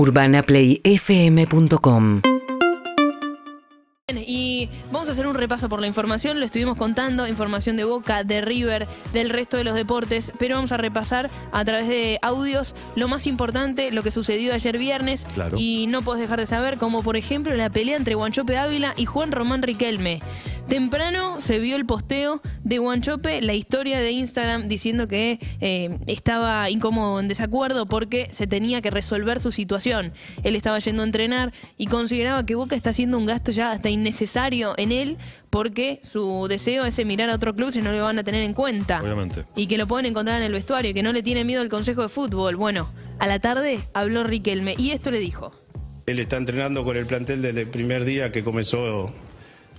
UrbanaPlayFM.com Y vamos a hacer un repaso por la información, lo estuvimos contando, información de Boca, de River, del resto de los deportes, pero vamos a repasar a través de audios lo más importante, lo que sucedió ayer viernes Claro. y no puedes dejar de saber, como por ejemplo la pelea entre Guanchope Ávila y Juan Román Riquelme. Temprano se vio el posteo de Guanchope, la historia de Instagram diciendo que eh, estaba incómodo, en desacuerdo porque se tenía que resolver su situación. Él estaba yendo a entrenar y consideraba que Boca está haciendo un gasto ya hasta innecesario en él porque su deseo es mirar a otro club si no le van a tener en cuenta. Obviamente. Y que lo pueden encontrar en el vestuario y que no le tiene miedo al Consejo de Fútbol. Bueno, a la tarde habló Riquelme y esto le dijo. Él está entrenando con el plantel desde el primer día que comenzó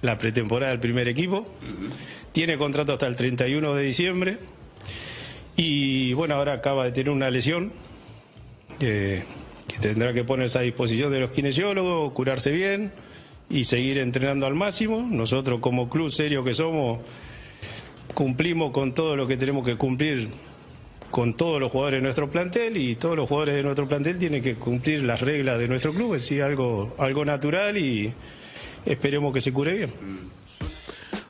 la pretemporada del primer equipo. Tiene contrato hasta el 31 de diciembre. Y bueno, ahora acaba de tener una lesión que, que tendrá que ponerse a disposición de los kinesiólogos, curarse bien y seguir entrenando al máximo. Nosotros como club serio que somos, cumplimos con todo lo que tenemos que cumplir con todos los jugadores de nuestro plantel y todos los jugadores de nuestro plantel tienen que cumplir las reglas de nuestro club, es decir, algo, algo natural y esperemos que se cure bien.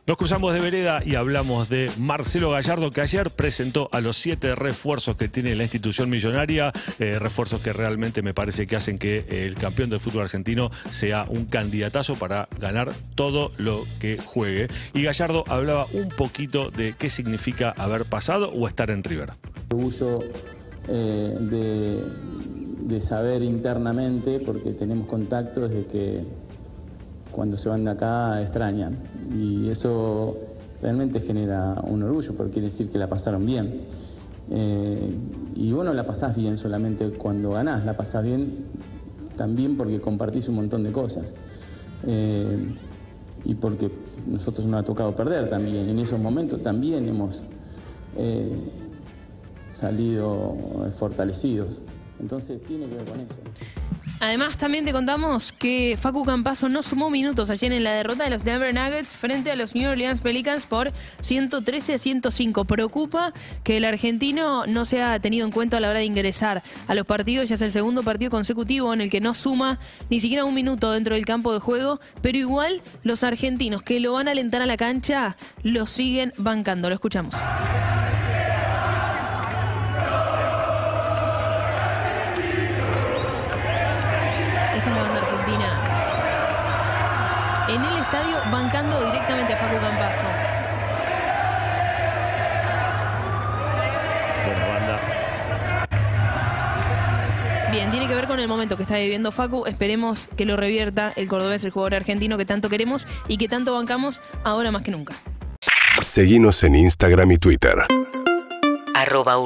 Nos cruzamos de vereda y hablamos de Marcelo Gallardo, que ayer presentó a los siete refuerzos que tiene la institución millonaria, eh, refuerzos que realmente me parece que hacen que el campeón del fútbol argentino sea un candidatazo para ganar todo lo que juegue. Y Gallardo hablaba un poquito de qué significa haber pasado o estar en River. orgullo eh, de, de saber internamente, porque tenemos contactos de que cuando se van de acá extrañan. Y eso realmente genera un orgullo, porque quiere decir que la pasaron bien. Eh, y bueno, la pasás bien solamente cuando ganás, la pasás bien también porque compartís un montón de cosas. Eh, y porque nosotros nos ha tocado perder también. En esos momentos también hemos eh, salido fortalecidos. Entonces tiene que ver con eso. Además, también te contamos que Facu Campazo no sumó minutos ayer en la derrota de los Denver Nuggets frente a los New Orleans Pelicans por 113 a 105. Preocupa que el argentino no se ha tenido en cuenta a la hora de ingresar a los partidos. Ya es el segundo partido consecutivo en el que no suma ni siquiera un minuto dentro del campo de juego, pero igual los argentinos que lo van a alentar a la cancha lo siguen bancando. Lo escuchamos. En el estadio bancando directamente a Facu Campazo. Buena banda. Bien, tiene que ver con el momento que está viviendo Facu. Esperemos que lo revierta el cordobés, el jugador argentino que tanto queremos y que tanto bancamos ahora más que nunca. Seguinos en Instagram y Twitter. arroba